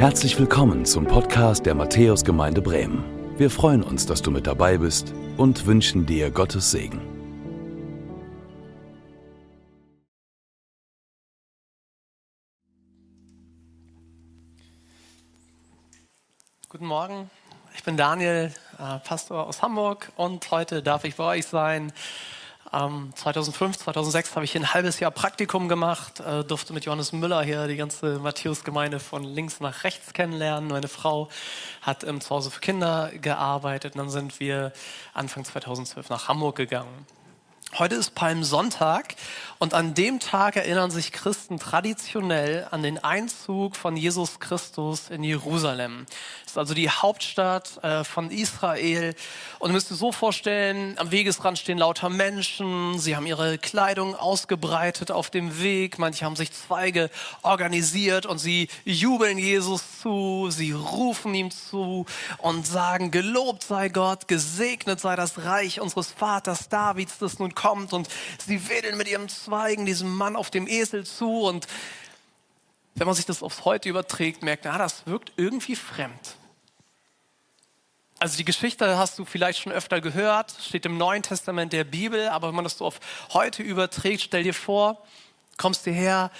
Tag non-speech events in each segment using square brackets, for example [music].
Herzlich willkommen zum Podcast der Matthäusgemeinde Bremen. Wir freuen uns, dass du mit dabei bist und wünschen dir Gottes Segen. Guten Morgen, ich bin Daniel, äh, Pastor aus Hamburg und heute darf ich bei euch sein. 2005, 2006 habe ich hier ein halbes Jahr Praktikum gemacht, äh, durfte mit Johannes Müller hier die ganze Matthäus-Gemeinde von links nach rechts kennenlernen. Meine Frau hat im Zuhause für Kinder gearbeitet und dann sind wir Anfang 2012 nach Hamburg gegangen. Heute ist Palmsonntag und an dem Tag erinnern sich Christen traditionell an den Einzug von Jesus Christus in Jerusalem. Das ist also die Hauptstadt äh, von Israel. Und ihr müsst ihr so vorstellen, am Wegesrand stehen lauter Menschen. Sie haben ihre Kleidung ausgebreitet auf dem Weg. Manche haben sich Zweige organisiert und sie jubeln Jesus zu. Sie rufen ihm zu und sagen, gelobt sei Gott, gesegnet sei das Reich unseres Vaters Davids, das nun kommt. Und sie wedeln mit ihren Zweigen diesem Mann auf dem Esel zu. Und wenn man sich das aufs Heute überträgt, merkt man, ah, das wirkt irgendwie fremd. Also die Geschichte hast du vielleicht schon öfter gehört, steht im Neuen Testament der Bibel, aber wenn man das so auf heute überträgt, stell dir vor, kommst du her,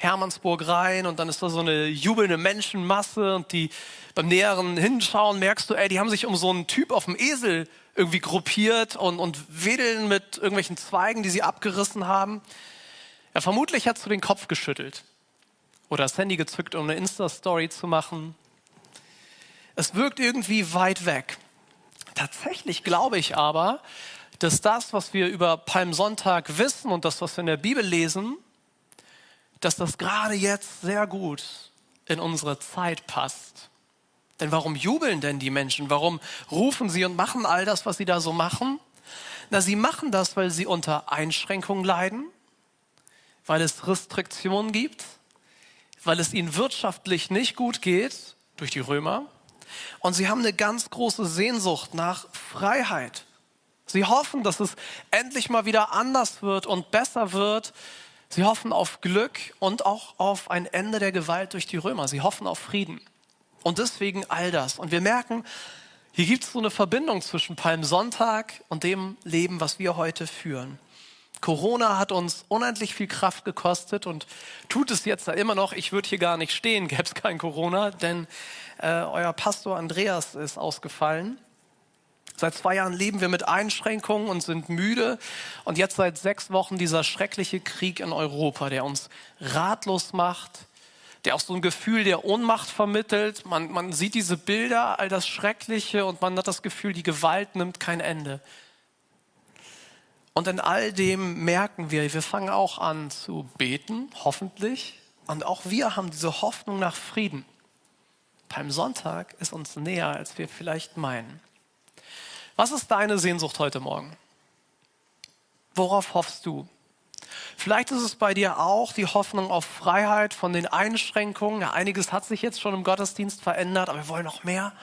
Hermannsburg rein und dann ist da so eine jubelnde Menschenmasse und die beim näheren Hinschauen merkst du, ey, die haben sich um so einen Typ auf dem Esel irgendwie gruppiert und, und wedeln mit irgendwelchen Zweigen, die sie abgerissen haben. Ja, vermutlich hat du den Kopf geschüttelt oder das Handy gezückt, um eine Insta-Story zu machen es wirkt irgendwie weit weg. Tatsächlich glaube ich aber, dass das, was wir über Palmsonntag wissen und das, was wir in der Bibel lesen, dass das gerade jetzt sehr gut in unsere Zeit passt. Denn warum jubeln denn die Menschen? Warum rufen sie und machen all das, was sie da so machen? Na, sie machen das, weil sie unter Einschränkungen leiden, weil es Restriktionen gibt, weil es ihnen wirtschaftlich nicht gut geht durch die Römer und sie haben eine ganz große Sehnsucht nach Freiheit. Sie hoffen, dass es endlich mal wieder anders wird und besser wird. Sie hoffen auf Glück und auch auf ein Ende der Gewalt durch die Römer. Sie hoffen auf Frieden. Und deswegen all das. Und wir merken, hier gibt es so eine Verbindung zwischen Palmsonntag und dem Leben, was wir heute führen. Corona hat uns unendlich viel Kraft gekostet und tut es jetzt da immer noch. Ich würde hier gar nicht stehen, gäbe es kein Corona, denn äh, euer Pastor Andreas ist ausgefallen. Seit zwei Jahren leben wir mit Einschränkungen und sind müde. Und jetzt seit sechs Wochen dieser schreckliche Krieg in Europa, der uns ratlos macht, der auch so ein Gefühl der Ohnmacht vermittelt. Man, man sieht diese Bilder, all das Schreckliche und man hat das Gefühl, die Gewalt nimmt kein Ende. Und in all dem merken wir, wir fangen auch an zu beten, hoffentlich. Und auch wir haben diese Hoffnung nach Frieden. Palmsonntag ist uns näher, als wir vielleicht meinen. Was ist deine Sehnsucht heute Morgen? Worauf hoffst du? Vielleicht ist es bei dir auch die Hoffnung auf Freiheit von den Einschränkungen. Ja, einiges hat sich jetzt schon im Gottesdienst verändert, aber wir wollen noch mehr.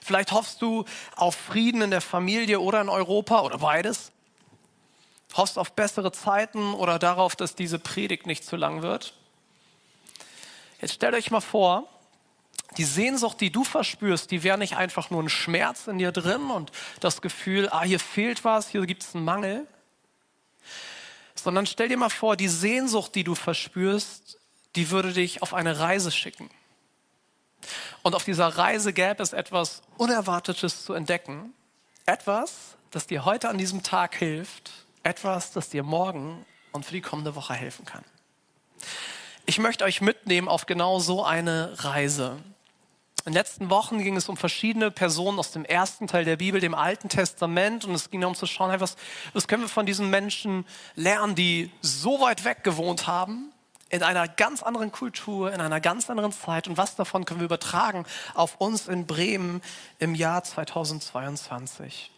Vielleicht hoffst du auf Frieden in der Familie oder in Europa oder beides. Hoffst auf bessere Zeiten oder darauf, dass diese Predigt nicht zu lang wird. Jetzt stellt euch mal vor, die Sehnsucht, die du verspürst, die wäre nicht einfach nur ein Schmerz in dir drin und das Gefühl, ah, hier fehlt was, hier gibt es einen Mangel, sondern stell dir mal vor, die Sehnsucht, die du verspürst, die würde dich auf eine Reise schicken. Und auf dieser Reise gäbe es etwas Unerwartetes zu entdecken. Etwas, das dir heute an diesem Tag hilft. Etwas, das dir morgen und für die kommende Woche helfen kann. Ich möchte euch mitnehmen auf genau so eine Reise. In den letzten Wochen ging es um verschiedene Personen aus dem ersten Teil der Bibel, dem Alten Testament. Und es ging darum zu schauen, was, was können wir von diesen Menschen lernen, die so weit weg gewohnt haben, in einer ganz anderen Kultur, in einer ganz anderen Zeit. Und was davon können wir übertragen auf uns in Bremen im Jahr 2022?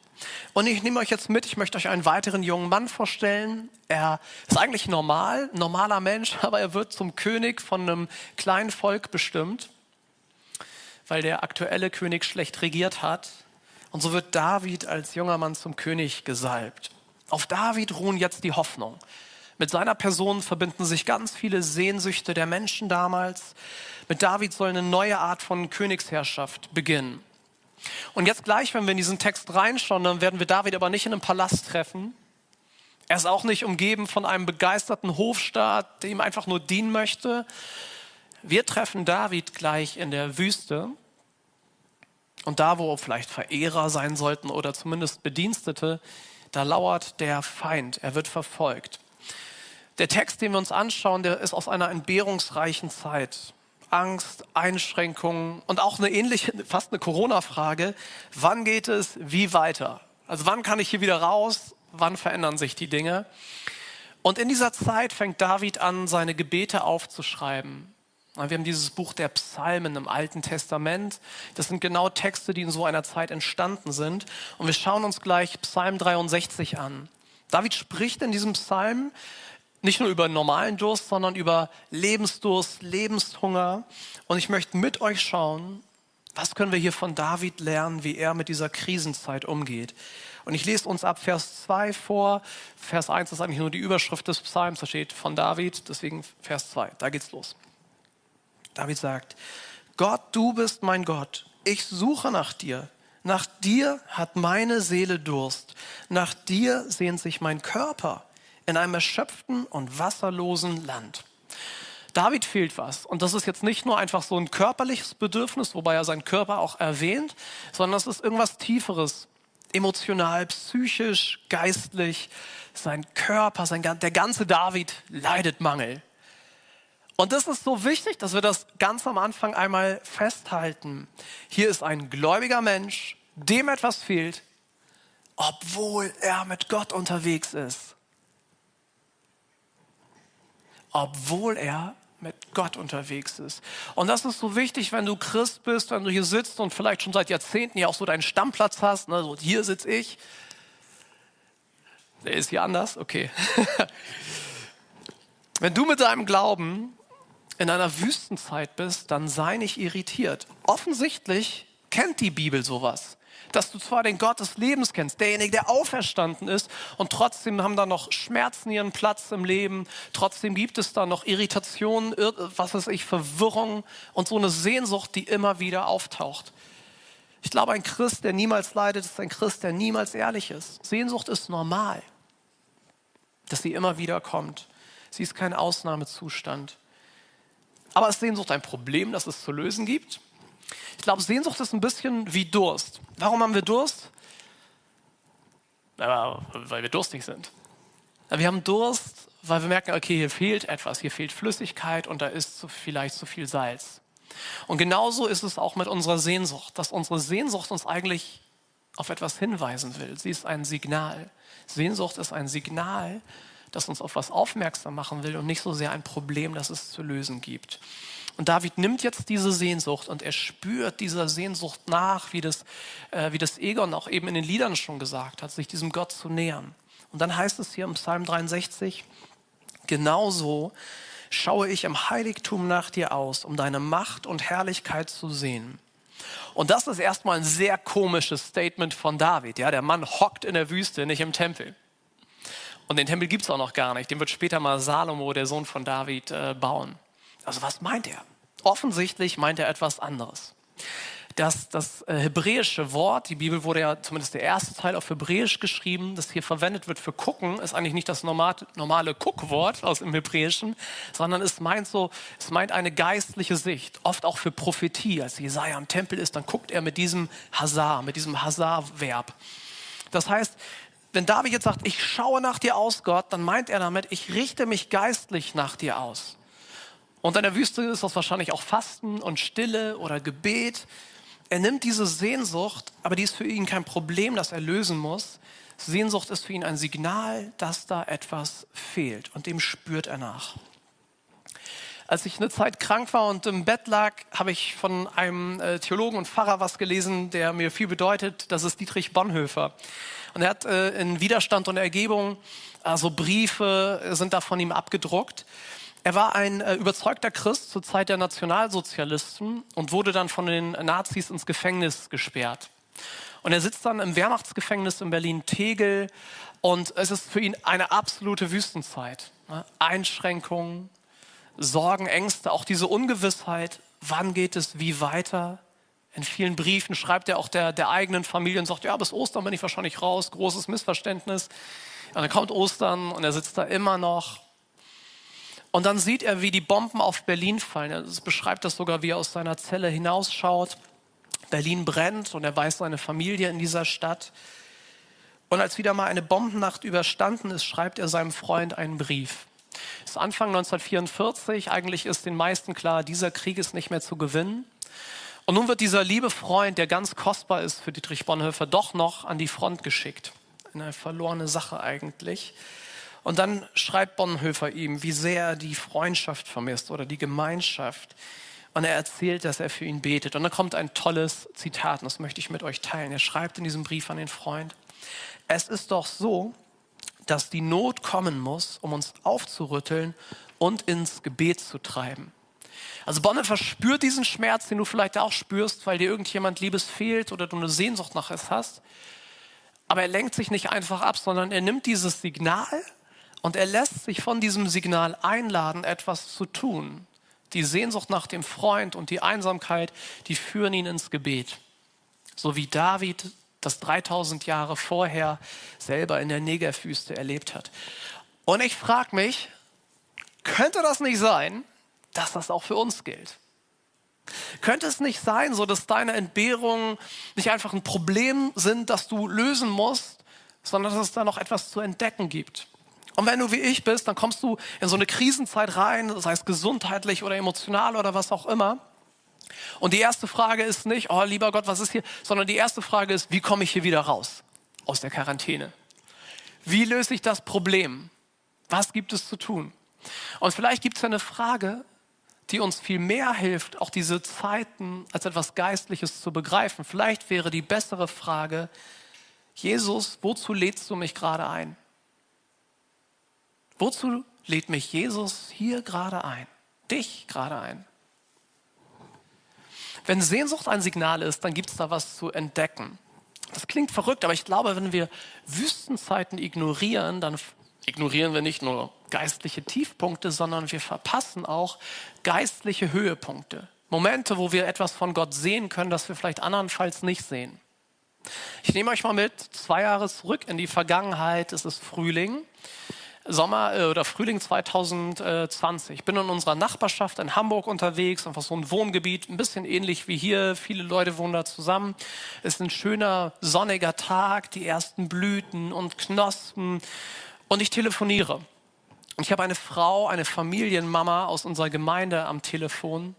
Und ich nehme euch jetzt mit, ich möchte euch einen weiteren jungen Mann vorstellen. Er ist eigentlich normal, normaler Mensch, [laughs] aber er wird zum König von einem kleinen Volk bestimmt weil der aktuelle König schlecht regiert hat. Und so wird David als junger Mann zum König gesalbt. Auf David ruhen jetzt die Hoffnung. Mit seiner Person verbinden sich ganz viele Sehnsüchte der Menschen damals. Mit David soll eine neue Art von Königsherrschaft beginnen. Und jetzt gleich, wenn wir in diesen Text reinschauen, dann werden wir David aber nicht in einem Palast treffen. Er ist auch nicht umgeben von einem begeisterten Hofstaat, der ihm einfach nur dienen möchte. Wir treffen David gleich in der Wüste. Und da, wo vielleicht Verehrer sein sollten oder zumindest Bedienstete, da lauert der Feind. Er wird verfolgt. Der Text, den wir uns anschauen, der ist aus einer entbehrungsreichen Zeit. Angst, Einschränkungen und auch eine ähnliche, fast eine Corona-Frage. Wann geht es wie weiter? Also wann kann ich hier wieder raus? Wann verändern sich die Dinge? Und in dieser Zeit fängt David an, seine Gebete aufzuschreiben. Wir haben dieses Buch der Psalmen im Alten Testament. Das sind genau Texte, die in so einer Zeit entstanden sind. Und wir schauen uns gleich Psalm 63 an. David spricht in diesem Psalm nicht nur über normalen Durst, sondern über Lebensdurst, Lebenshunger. Und ich möchte mit euch schauen, was können wir hier von David lernen, wie er mit dieser Krisenzeit umgeht. Und ich lese uns ab Vers 2 vor. Vers 1 ist eigentlich nur die Überschrift des Psalms, da steht von David, deswegen Vers 2. Da geht's los. David sagt, Gott, du bist mein Gott. Ich suche nach dir. Nach dir hat meine Seele Durst. Nach dir sehnt sich mein Körper in einem erschöpften und wasserlosen Land. David fehlt was. Und das ist jetzt nicht nur einfach so ein körperliches Bedürfnis, wobei er seinen Körper auch erwähnt, sondern es ist irgendwas Tieferes. Emotional, psychisch, geistlich. Sein Körper, sein, der ganze David leidet Mangel. Und das ist so wichtig, dass wir das ganz am Anfang einmal festhalten. Hier ist ein gläubiger Mensch, dem etwas fehlt, obwohl er mit Gott unterwegs ist obwohl er mit Gott unterwegs ist. Und das ist so wichtig, wenn du Christ bist, wenn du hier sitzt und vielleicht schon seit Jahrzehnten ja auch so deinen Stammplatz hast. Ne? So, hier sitze ich. Der ist hier anders, okay. [laughs] wenn du mit deinem Glauben in einer Wüstenzeit bist, dann sei nicht irritiert. Offensichtlich kennt die Bibel sowas dass du zwar den Gott des Lebens kennst, derjenige, der auferstanden ist, und trotzdem haben da noch Schmerzen ihren Platz im Leben, trotzdem gibt es da noch Irritationen, was weiß ich, Verwirrung und so eine Sehnsucht, die immer wieder auftaucht. Ich glaube, ein Christ, der niemals leidet, ist ein Christ, der niemals ehrlich ist. Sehnsucht ist normal, dass sie immer wieder kommt. Sie ist kein Ausnahmezustand. Aber ist Sehnsucht ein Problem, das es zu lösen gibt? Ich glaube, Sehnsucht ist ein bisschen wie Durst. Warum haben wir Durst? Weil wir durstig sind. Wir haben Durst, weil wir merken, okay, hier fehlt etwas, hier fehlt Flüssigkeit und da ist vielleicht zu viel Salz. Und genauso ist es auch mit unserer Sehnsucht, dass unsere Sehnsucht uns eigentlich auf etwas hinweisen will. Sie ist ein Signal. Sehnsucht ist ein Signal, das uns auf was aufmerksam machen will und nicht so sehr ein Problem, das es zu lösen gibt. Und David nimmt jetzt diese Sehnsucht und er spürt dieser Sehnsucht nach, wie das, äh, wie das Egon auch eben in den Liedern schon gesagt hat, sich diesem Gott zu nähern. Und dann heißt es hier im Psalm 63, genauso schaue ich im Heiligtum nach dir aus, um deine Macht und Herrlichkeit zu sehen. Und das ist erstmal ein sehr komisches Statement von David. Ja, der Mann hockt in der Wüste, nicht im Tempel. Und den Tempel gibt es auch noch gar nicht. Den wird später mal Salomo, der Sohn von David, äh, bauen. Also was meint er? Offensichtlich meint er etwas anderes. Das, das äh, hebräische Wort, die Bibel wurde ja zumindest der erste Teil auf Hebräisch geschrieben, das hier verwendet wird für gucken, ist eigentlich nicht das normale, Guckwort aus dem Hebräischen, sondern es meint so, es meint eine geistliche Sicht, oft auch für Prophetie. Als Jesaja am Tempel ist, dann guckt er mit diesem Hazar, mit diesem Hazar-Verb. Das heißt, wenn David jetzt sagt, ich schaue nach dir aus, Gott, dann meint er damit, ich richte mich geistlich nach dir aus. Und in der Wüste ist das wahrscheinlich auch Fasten und Stille oder Gebet. Er nimmt diese Sehnsucht, aber die ist für ihn kein Problem, das er lösen muss. Sehnsucht ist für ihn ein Signal, dass da etwas fehlt und dem spürt er nach. Als ich eine Zeit krank war und im Bett lag, habe ich von einem äh, Theologen und Pfarrer was gelesen, der mir viel bedeutet. Das ist Dietrich Bonhoeffer. Und er hat äh, in Widerstand und Ergebung, also Briefe sind da von ihm abgedruckt. Er war ein äh, überzeugter Christ zur Zeit der Nationalsozialisten und wurde dann von den Nazis ins Gefängnis gesperrt. Und er sitzt dann im Wehrmachtsgefängnis in Berlin-Tegel und es ist für ihn eine absolute Wüstenzeit. ne? Einschränkungen, Sorgen, Ängste, auch diese Ungewissheit, wann geht es wie weiter. In vielen Briefen schreibt er auch der, der eigenen Familie und sagt, ja, bis Ostern bin ich wahrscheinlich raus, großes Missverständnis. Und dann kommt Ostern und er sitzt da immer noch. Und dann sieht er, wie die Bomben auf Berlin fallen. Er beschreibt das sogar, wie er aus seiner Zelle hinausschaut. Berlin brennt und er weiß seine Familie in dieser Stadt. Und als wieder mal eine Bombennacht überstanden ist, schreibt er seinem Freund einen Brief. Es ist Anfang 1944, eigentlich ist den meisten klar, dieser Krieg ist nicht mehr zu gewinnen. Und nun wird dieser liebe Freund, der ganz kostbar ist für Dietrich Bonhoeffer, doch noch an die Front geschickt. Eine verlorene Sache eigentlich. Und dann schreibt Bonhoeffer ihm, wie sehr er die Freundschaft vermisst oder die Gemeinschaft. Und er erzählt, dass er für ihn betet. Und dann kommt ein tolles Zitat, und das möchte ich mit euch teilen. Er schreibt in diesem Brief an den Freund, es ist doch so, dass die Not kommen muss, um uns aufzurütteln und ins Gebet zu treiben. Also Bonhoeffer spürt diesen Schmerz, den du vielleicht auch spürst, weil dir irgendjemand Liebes fehlt oder du eine Sehnsucht nach es hast. Aber er lenkt sich nicht einfach ab, sondern er nimmt dieses Signal und er lässt sich von diesem Signal einladen, etwas zu tun. Die Sehnsucht nach dem Freund und die Einsamkeit, die führen ihn ins Gebet. So wie David das 3000 Jahre vorher selber in der Negerwüste erlebt hat. Und ich frage mich, könnte das nicht sein, dass das auch für uns gilt? Könnte es nicht sein, so dass deine Entbehrungen nicht einfach ein Problem sind, das du lösen musst, sondern dass es da noch etwas zu entdecken gibt? Und wenn du wie ich bist, dann kommst du in so eine Krisenzeit rein, sei es gesundheitlich oder emotional oder was auch immer. Und die erste Frage ist nicht, oh lieber Gott, was ist hier, sondern die erste Frage ist, wie komme ich hier wieder raus aus der Quarantäne? Wie löse ich das Problem? Was gibt es zu tun? Und vielleicht gibt es eine Frage, die uns viel mehr hilft, auch diese Zeiten als etwas Geistliches zu begreifen. Vielleicht wäre die bessere Frage, Jesus, wozu lädst du mich gerade ein? Wozu lädt mich Jesus hier gerade ein? Dich gerade ein? Wenn Sehnsucht ein Signal ist, dann gibt es da was zu entdecken. Das klingt verrückt, aber ich glaube, wenn wir Wüstenzeiten ignorieren, dann ignorieren wir nicht nur geistliche Tiefpunkte, sondern wir verpassen auch geistliche Höhepunkte. Momente, wo wir etwas von Gott sehen können, das wir vielleicht andernfalls nicht sehen. Ich nehme euch mal mit zwei Jahre zurück in die Vergangenheit. Es ist Frühling. Sommer äh, oder Frühling 2020. Ich bin in unserer Nachbarschaft in Hamburg unterwegs, einfach so ein Wohngebiet, ein bisschen ähnlich wie hier. Viele Leute wohnen da zusammen. Es ist ein schöner sonniger Tag, die ersten Blüten und Knospen und ich telefoniere. Ich habe eine Frau, eine Familienmama aus unserer Gemeinde am Telefon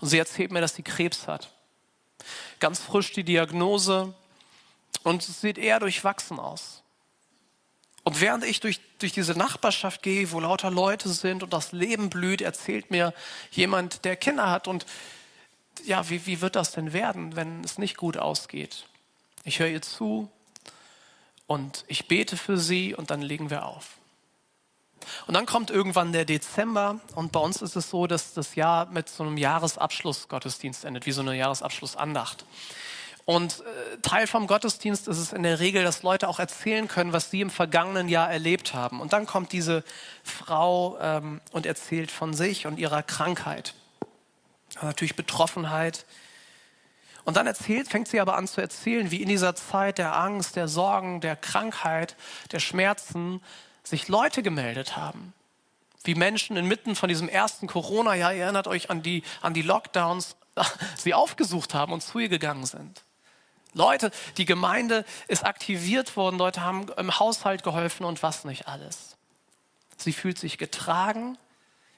und sie erzählt mir, dass sie Krebs hat. Ganz frisch die Diagnose und es sieht eher durchwachsen aus. Und während ich durch, durch diese Nachbarschaft gehe, wo lauter Leute sind und das Leben blüht, erzählt mir jemand, der Kinder hat. Und ja, wie, wie wird das denn werden, wenn es nicht gut ausgeht? Ich höre ihr zu und ich bete für sie und dann legen wir auf. Und dann kommt irgendwann der Dezember und bei uns ist es so, dass das Jahr mit so einem Jahresabschlussgottesdienst endet, wie so eine Jahresabschlussandacht. Und äh, Teil vom Gottesdienst ist es in der Regel, dass Leute auch erzählen können, was sie im vergangenen Jahr erlebt haben. Und dann kommt diese Frau ähm, und erzählt von sich und ihrer Krankheit. Und natürlich Betroffenheit. Und dann erzählt, fängt sie aber an zu erzählen, wie in dieser Zeit der Angst, der Sorgen, der Krankheit, der Schmerzen sich Leute gemeldet haben. Wie Menschen inmitten von diesem ersten Corona-Jahr, ihr erinnert euch an die, an die Lockdowns, [laughs] sie aufgesucht haben und zu ihr gegangen sind. Leute, die Gemeinde ist aktiviert worden, Leute haben im Haushalt geholfen und was nicht alles. Sie fühlt sich getragen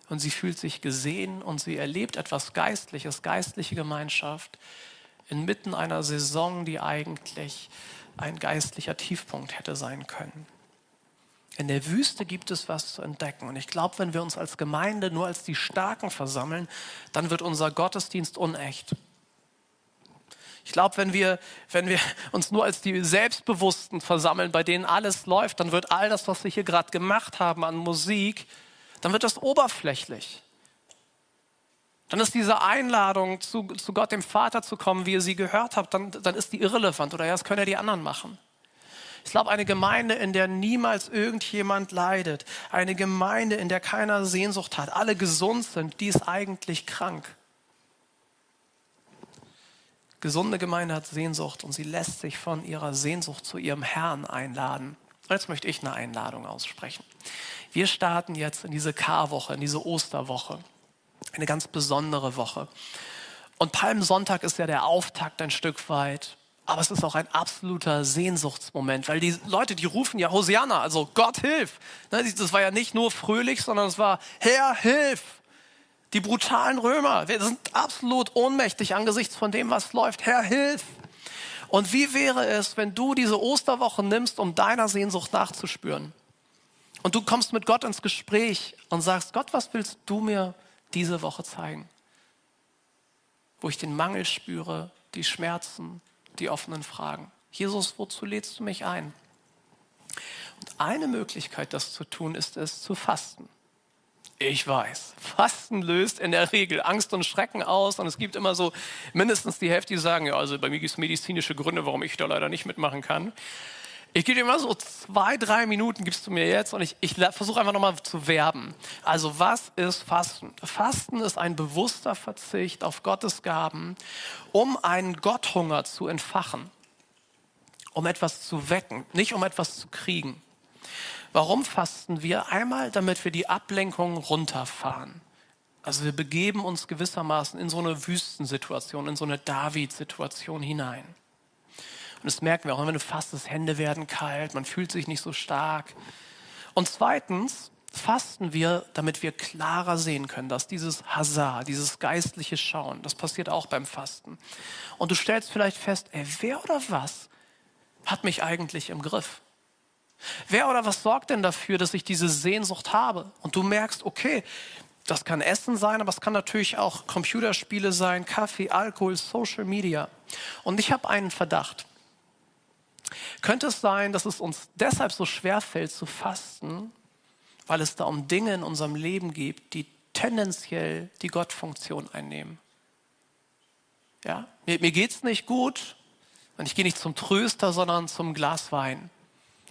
und sie fühlt sich gesehen und sie erlebt etwas Geistliches, geistliche Gemeinschaft inmitten einer Saison, die eigentlich ein geistlicher Tiefpunkt hätte sein können. In der Wüste gibt es was zu entdecken. Und ich glaube, wenn wir uns als Gemeinde nur als die Starken versammeln, dann wird unser Gottesdienst unecht. Ich glaube, wenn wir, wenn wir uns nur als die Selbstbewussten versammeln, bei denen alles läuft, dann wird all das, was wir hier gerade gemacht haben an Musik, dann wird das oberflächlich. Dann ist diese Einladung, zu, zu Gott dem Vater zu kommen, wie ihr sie gehört habt, dann, dann ist die irrelevant oder ja, das können ja die anderen machen. Ich glaube, eine Gemeinde, in der niemals irgendjemand leidet. Eine Gemeinde, in der keiner Sehnsucht hat. Alle gesund sind, die ist eigentlich krank. Gesunde Gemeinde hat Sehnsucht und sie lässt sich von ihrer Sehnsucht zu ihrem Herrn einladen. Jetzt möchte ich eine Einladung aussprechen. Wir starten jetzt in diese Karwoche, in diese Osterwoche. Eine ganz besondere Woche. Und Palmsonntag ist ja der Auftakt ein Stück weit. Aber es ist auch ein absoluter Sehnsuchtsmoment, weil die Leute, die rufen ja Hosianna, also Gott hilf. Ne, das war ja nicht nur fröhlich, sondern es war Herr hilf. Die brutalen Römer, wir sind absolut ohnmächtig angesichts von dem, was läuft. Herr, hilf! Und wie wäre es, wenn du diese Osterwoche nimmst, um deiner Sehnsucht nachzuspüren? Und du kommst mit Gott ins Gespräch und sagst, Gott, was willst du mir diese Woche zeigen? Wo ich den Mangel spüre, die Schmerzen, die offenen Fragen. Jesus, wozu lädst du mich ein? Und eine Möglichkeit, das zu tun, ist es zu fasten. Ich weiß. Fasten löst in der Regel Angst und Schrecken aus und es gibt immer so mindestens die Hälfte, die sagen, ja, also bei mir gibt es medizinische Gründe, warum ich da leider nicht mitmachen kann. Ich gebe dir immer so zwei, drei Minuten gibst du mir jetzt und ich, ich versuche einfach nochmal zu werben. Also was ist Fasten? Fasten ist ein bewusster Verzicht auf Gottes Gaben, um einen Gotthunger zu entfachen, um etwas zu wecken, nicht um etwas zu kriegen. Warum fasten wir? Einmal, damit wir die Ablenkung runterfahren. Also wir begeben uns gewissermaßen in so eine Wüstensituation, in so eine David-Situation hinein. Und das merken wir auch, wenn du fastest, Hände werden kalt, man fühlt sich nicht so stark. Und zweitens fasten wir, damit wir klarer sehen können, dass dieses Hazar, dieses geistliche Schauen, das passiert auch beim Fasten. Und du stellst vielleicht fest, ey, wer oder was hat mich eigentlich im Griff? Wer oder was sorgt denn dafür, dass ich diese Sehnsucht habe? Und du merkst, okay, das kann Essen sein, aber es kann natürlich auch Computerspiele sein, Kaffee, Alkohol, Social Media. Und ich habe einen Verdacht. Könnte es sein, dass es uns deshalb so schwer fällt zu fasten, weil es da um Dinge in unserem Leben gibt, die tendenziell die Gottfunktion einnehmen? Ja, mir, mir geht's nicht gut und ich gehe nicht zum Tröster, sondern zum Glas Wein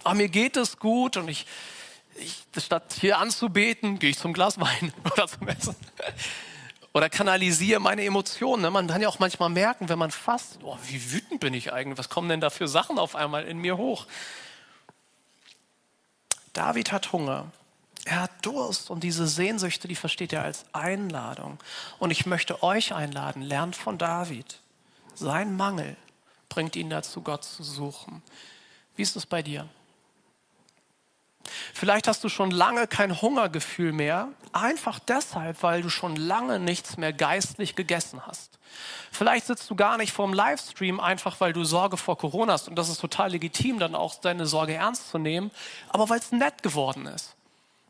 ah, mir geht es gut und ich, ich statt hier anzubeten, gehe ich zum Glas Wein [laughs] oder zum Essen. Oder kanalisiere meine Emotionen. Ne? Man kann ja auch manchmal merken, wenn man fasst, oh, wie wütend bin ich eigentlich? Was kommen denn da für Sachen auf einmal in mir hoch? David hat Hunger. Er hat Durst und diese Sehnsüchte, die versteht er als Einladung. Und ich möchte euch einladen, lernt von David. Sein Mangel bringt ihn dazu, Gott zu suchen. Wie ist es bei dir? Vielleicht hast du schon lange kein Hungergefühl mehr, einfach deshalb, weil du schon lange nichts mehr geistlich gegessen hast. Vielleicht sitzt du gar nicht vorm Livestream, einfach weil du Sorge vor Corona hast und das ist total legitim, dann auch deine Sorge ernst zu nehmen, aber weil es nett geworden ist.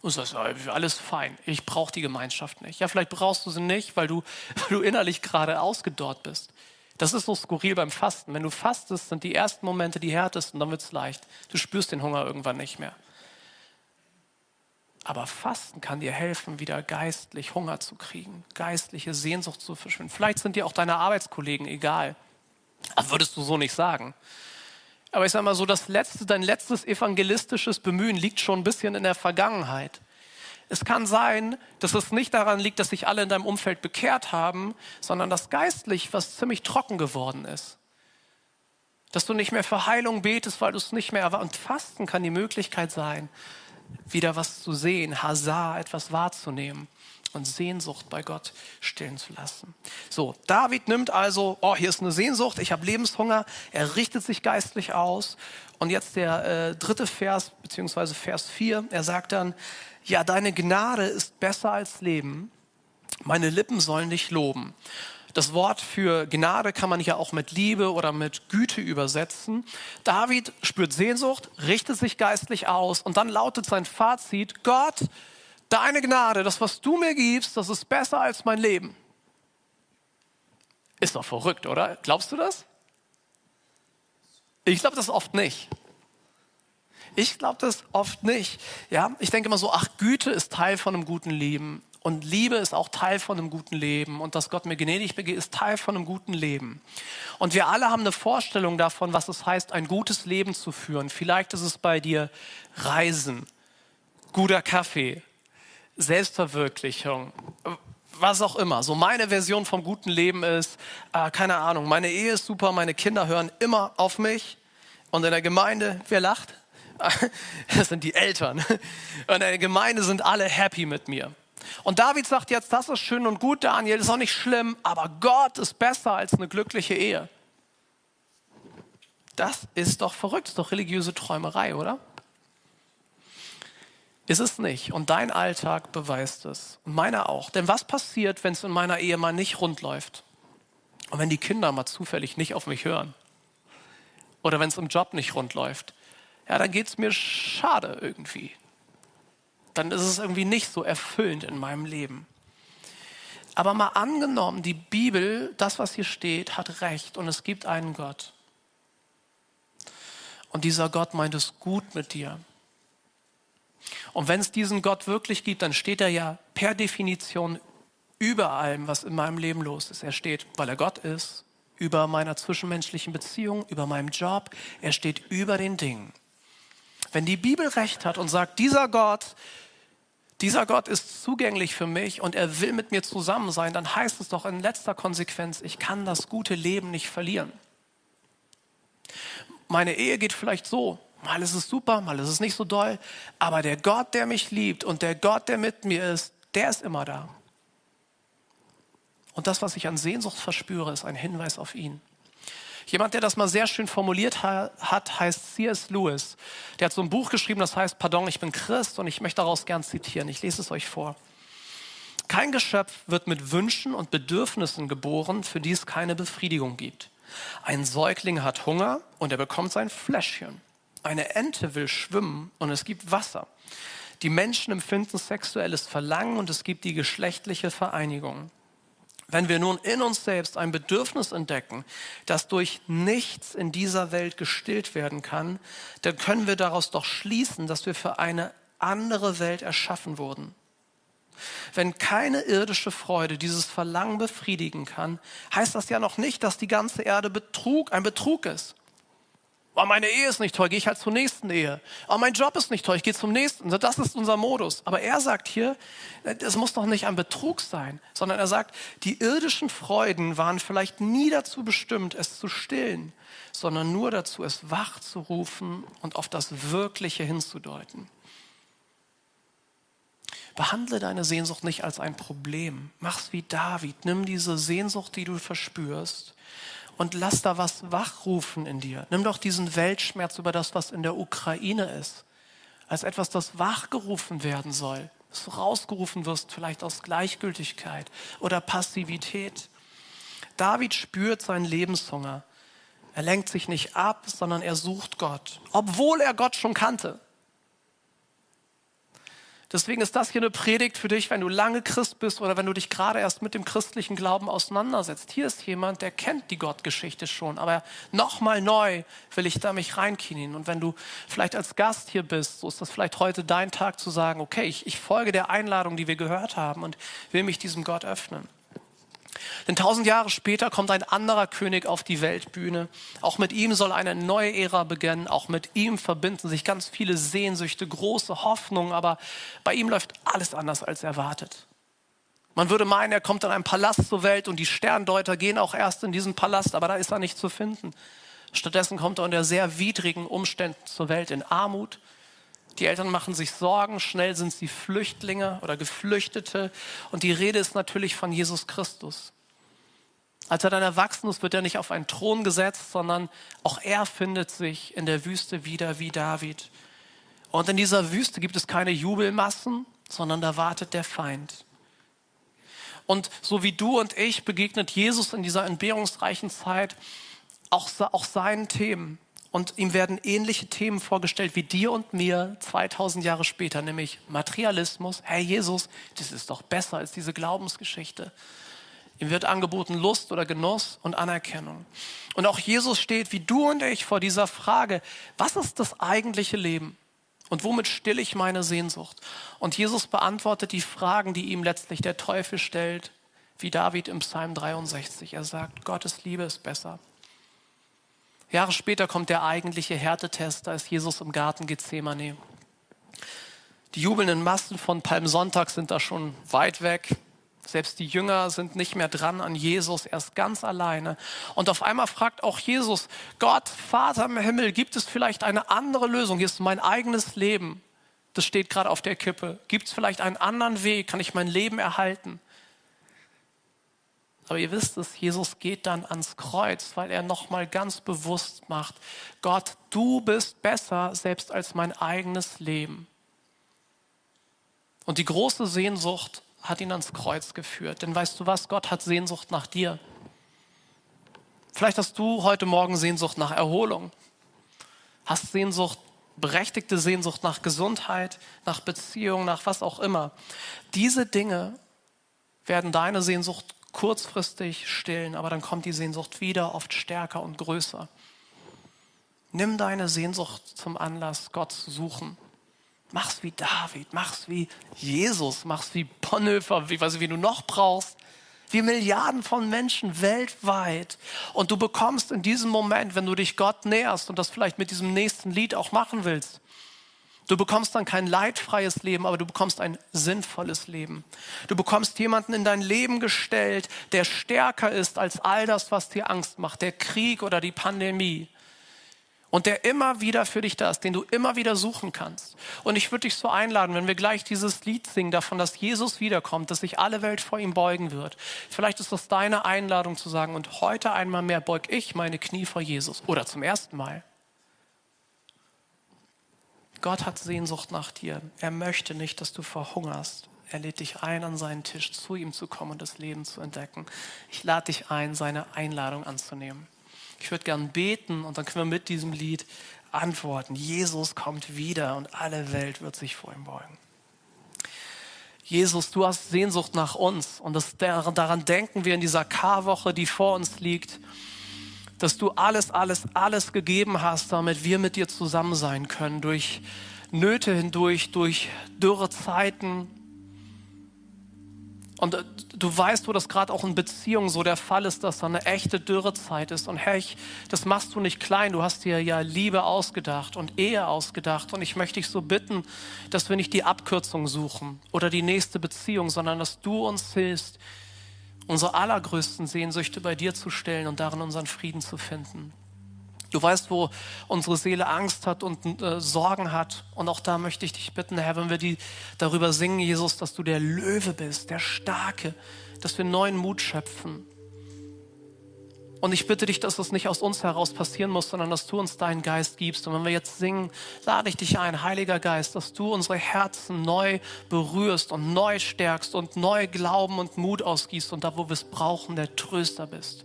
Und sagst, alles fein, ich brauche die Gemeinschaft nicht. Ja, vielleicht brauchst du sie nicht, weil du, [laughs] weil du innerlich gerade ausgedorrt bist. Das ist so skurril beim Fasten. Wenn du fastest, sind die ersten Momente die härtesten, dann wird es leicht. Du spürst den Hunger irgendwann nicht mehr. Aber Fasten kann dir helfen, wieder geistlich Hunger zu kriegen, geistliche Sehnsucht zu verschwinden. Vielleicht sind dir auch deine Arbeitskollegen egal. Das würdest du so nicht sagen. Aber ich sage mal so, das letzte, dein letztes evangelistisches Bemühen liegt schon ein bisschen in der Vergangenheit. Es kann sein, dass es nicht daran liegt, dass sich alle in deinem Umfeld bekehrt haben, sondern dass geistlich was ziemlich trocken geworden ist. Dass du nicht mehr für Heilung betest, weil du es nicht mehr erwartest. Und Fasten kann die Möglichkeit sein, wieder was zu sehen, Hazar, etwas wahrzunehmen und Sehnsucht bei Gott stillen zu lassen. So, David nimmt also, oh, hier ist eine Sehnsucht, ich habe Lebenshunger, er richtet sich geistlich aus. Und jetzt der äh, dritte Vers, beziehungsweise Vers 4, er sagt dann, ja, deine Gnade ist besser als Leben, meine Lippen sollen dich loben. Das Wort für Gnade kann man ja auch mit Liebe oder mit Güte übersetzen. David spürt Sehnsucht, richtet sich geistlich aus und dann lautet sein Fazit, Gott, deine Gnade, das, was du mir gibst, das ist besser als mein Leben. Ist doch verrückt, oder? Glaubst du das? Ich glaube das oft nicht. Ich glaube das oft nicht. Ja, ich denke immer so, ach, Güte ist Teil von einem guten Leben. Und Liebe ist auch Teil von einem guten Leben. Und dass Gott mir gnädig begeht, ist Teil von einem guten Leben. Und wir alle haben eine Vorstellung davon, was es heißt, ein gutes Leben zu führen. Vielleicht ist es bei dir Reisen, guter Kaffee, Selbstverwirklichung, was auch immer. So meine Version vom guten Leben ist, äh, keine Ahnung, meine Ehe ist super, meine Kinder hören immer auf mich. Und in der Gemeinde, wer lacht? [laughs] Das sind die Eltern. Und in der Gemeinde sind alle happy mit mir. Und David sagt jetzt, das ist schön und gut, Daniel, ist auch nicht schlimm, aber Gott ist besser als eine glückliche Ehe. Das ist doch verrückt, ist doch religiöse Träumerei, oder? Ist es nicht. Und dein Alltag beweist es. Und meiner auch. Denn was passiert, wenn es in meiner Ehe mal nicht rund läuft? Und wenn die Kinder mal zufällig nicht auf mich hören? Oder wenn es im Job nicht rund läuft? Ja, dann geht es mir schade irgendwie dann ist es irgendwie nicht so erfüllend in meinem Leben. Aber mal angenommen, die Bibel, das, was hier steht, hat recht und es gibt einen Gott. Und dieser Gott meint es gut mit dir. Und wenn es diesen Gott wirklich gibt, dann steht er ja per Definition über allem, was in meinem Leben los ist. Er steht, weil er Gott ist, über meiner zwischenmenschlichen Beziehung, über meinem Job. Er steht über den Dingen. Wenn die Bibel recht hat und sagt, dieser Gott dieser Gott ist zugänglich für mich und er will mit mir zusammen sein, dann heißt es doch in letzter Konsequenz, ich kann das gute Leben nicht verlieren. Meine Ehe geht vielleicht so, mal ist es super, mal ist es nicht so doll, aber der Gott, der mich liebt und der Gott, der mit mir ist, der ist immer da. Und das, was ich an Sehnsucht verspüre, ist ein Hinweis auf ihn. Jemand, der das mal sehr schön formuliert hat, heißt C.S. Lewis. Der hat so ein Buch geschrieben, das heißt, Pardon, ich bin Christ und ich möchte daraus gern zitieren. Ich lese es euch vor. Kein Geschöpf wird mit Wünschen und Bedürfnissen geboren, für die es keine Befriedigung gibt. Ein Säugling hat Hunger und er bekommt sein Fläschchen. Eine Ente will schwimmen und es gibt Wasser. Die Menschen empfinden sexuelles Verlangen und es gibt die geschlechtliche Vereinigung. Wenn wir nun in uns selbst ein Bedürfnis entdecken, das durch nichts in dieser Welt gestillt werden kann, dann können wir daraus doch schließen, dass wir für eine andere Welt erschaffen wurden. Wenn keine irdische Freude dieses Verlangen befriedigen kann, heißt das ja noch nicht, dass die ganze Erde Betrug, ein Betrug ist. Oh, meine Ehe ist nicht toll, gehe ich halt zur nächsten Ehe. Oh, mein Job ist nicht toll, ich gehe zum nächsten. Das ist unser Modus. Aber er sagt hier, es muss doch nicht ein Betrug sein, sondern er sagt, die irdischen Freuden waren vielleicht nie dazu bestimmt, es zu stillen, sondern nur dazu, es wach zu rufen und auf das Wirkliche hinzudeuten. Behandle deine Sehnsucht nicht als ein Problem. Mach's wie David. Nimm diese Sehnsucht, die du verspürst, und lass da was wachrufen in dir. Nimm doch diesen Weltschmerz über das, was in der Ukraine ist, als etwas, das wachgerufen werden soll, dass du rausgerufen wirst, vielleicht aus Gleichgültigkeit oder Passivität. David spürt seinen Lebenshunger. Er lenkt sich nicht ab, sondern er sucht Gott, obwohl er Gott schon kannte. Deswegen ist das hier eine Predigt für dich, wenn du lange Christ bist oder wenn du dich gerade erst mit dem christlichen Glauben auseinandersetzt. Hier ist jemand, der kennt die Gottgeschichte schon, aber nochmal neu will ich da mich reinknien. Und wenn du vielleicht als Gast hier bist, so ist das vielleicht heute dein Tag zu sagen, okay, ich, ich folge der Einladung, die wir gehört haben und will mich diesem Gott öffnen. Denn tausend Jahre später kommt ein anderer König auf die Weltbühne. Auch mit ihm soll eine neue Ära beginnen. Auch mit ihm verbinden sich ganz viele Sehnsüchte, große Hoffnungen. Aber bei ihm läuft alles anders als erwartet. Man würde meinen, er kommt in einem Palast zur Welt und die Sterndeuter gehen auch erst in diesen Palast, aber da ist er nicht zu finden. Stattdessen kommt er unter sehr widrigen Umständen zur Welt in Armut, die Eltern machen sich Sorgen, schnell sind sie Flüchtlinge oder Geflüchtete. Und die Rede ist natürlich von Jesus Christus. Als er dann erwachsen ist, wird er nicht auf einen Thron gesetzt, sondern auch er findet sich in der Wüste wieder wie David. Und in dieser Wüste gibt es keine Jubelmassen, sondern da wartet der Feind. Und so wie du und ich begegnet Jesus in dieser entbehrungsreichen Zeit auch, auch seinen Themen. Und ihm werden ähnliche Themen vorgestellt wie dir und mir 2000 Jahre später, nämlich Materialismus. Herr Jesus, das ist doch besser als diese Glaubensgeschichte. Ihm wird angeboten Lust oder Genuss und Anerkennung. Und auch Jesus steht wie du und ich vor dieser Frage, was ist das eigentliche Leben? Und womit stille ich meine Sehnsucht? Und Jesus beantwortet die Fragen, die ihm letztlich der Teufel stellt, wie David im Psalm 63. Er sagt, Gottes Liebe ist besser. Jahre später kommt der eigentliche Härtetest, da ist Jesus im Garten Gethsemane. Die jubelnden Massen von Palmsonntag sind da schon weit weg. Selbst die Jünger sind nicht mehr dran an Jesus, er ist ganz alleine. Und auf einmal fragt auch Jesus, Gott, Vater im Himmel, gibt es vielleicht eine andere Lösung? Hier ist mein eigenes Leben. Das steht gerade auf der Kippe. Gibt es vielleicht einen anderen Weg? Kann ich mein Leben erhalten? Aber ihr wisst es, Jesus geht dann ans Kreuz, weil er nochmal ganz bewusst macht, Gott, du bist besser selbst als mein eigenes Leben. Und die große Sehnsucht hat ihn ans Kreuz geführt. Denn weißt du was, Gott hat Sehnsucht nach dir. Vielleicht hast du heute Morgen Sehnsucht nach Erholung, hast Sehnsucht, berechtigte Sehnsucht nach Gesundheit, nach Beziehung, nach was auch immer. Diese Dinge werden deine Sehnsucht kurzfristig stillen, aber dann kommt die Sehnsucht wieder, oft stärker und größer. Nimm deine Sehnsucht zum Anlass, Gott zu suchen. Mach's wie David, mach's wie Jesus, mach's wie Bonhoeffer, wie, weiß ich, wie du noch brauchst. Wie Milliarden von Menschen weltweit. Und du bekommst in diesem Moment, wenn du dich Gott näherst und das vielleicht mit diesem nächsten Lied auch machen willst, Du bekommst dann kein leidfreies Leben, aber du bekommst ein sinnvolles Leben. Du bekommst jemanden in dein Leben gestellt, der stärker ist als all das, was dir Angst macht, der Krieg oder die Pandemie und der immer wieder für dich da ist, den du immer wieder suchen kannst. Und ich würde dich so einladen, wenn wir gleich dieses Lied singen davon, dass Jesus wiederkommt, dass sich alle Welt vor ihm beugen wird. Vielleicht ist das deine Einladung zu sagen, und heute einmal mehr beug ich meine Knie vor Jesus. Oder zum ersten Mal. Gott hat Sehnsucht nach dir. Er möchte nicht, dass du verhungerst. Er lädt dich ein, an seinen Tisch zu ihm zu kommen und das Leben zu entdecken. Ich lade dich ein, seine Einladung anzunehmen. Ich würde gern beten und dann können wir mit diesem Lied antworten. Jesus kommt wieder und alle Welt wird sich vor ihm beugen. Jesus, du hast Sehnsucht nach uns und das, daran denken wir in dieser Karwoche, die vor uns liegt, dass du alles, alles, alles gegeben hast, damit wir mit dir zusammen sein können, durch Nöte hindurch, durch dürre Zeiten, und äh, du weißt, wo das gerade auch in Beziehungen so der Fall ist, dass da eine echte Dürrezeit ist. Und Herr, ich, das machst du nicht klein. Du hast dir ja Liebe ausgedacht und Ehe ausgedacht. Und ich möchte dich so bitten, dass wir nicht die Abkürzung suchen oder die nächste Beziehung, sondern dass du uns hilfst, unsere allergrößten Sehnsüchte bei dir zu stellen und darin unseren Frieden zu finden. Du weißt, wo unsere Seele Angst hat und äh, Sorgen hat. Und auch da möchte ich dich bitten, Herr, wenn wir die darüber singen, Jesus, dass du der Löwe bist, der Starke, dass wir neuen Mut schöpfen. Und ich bitte dich, dass das nicht aus uns heraus passieren muss, sondern dass du uns deinen Geist gibst. Und wenn wir jetzt singen, lade ich dich ein, Heiliger Geist, dass du unsere Herzen neu berührst und neu stärkst und neu Glauben und Mut ausgießt und da, wo wir es brauchen, der Tröster bist.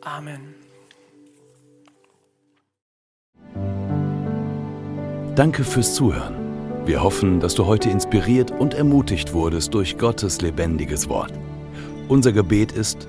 Amen. Danke fürs Zuhören. Wir hoffen, dass du heute inspiriert und ermutigt wurdest durch Gottes lebendiges Wort. Unser Gebet ist,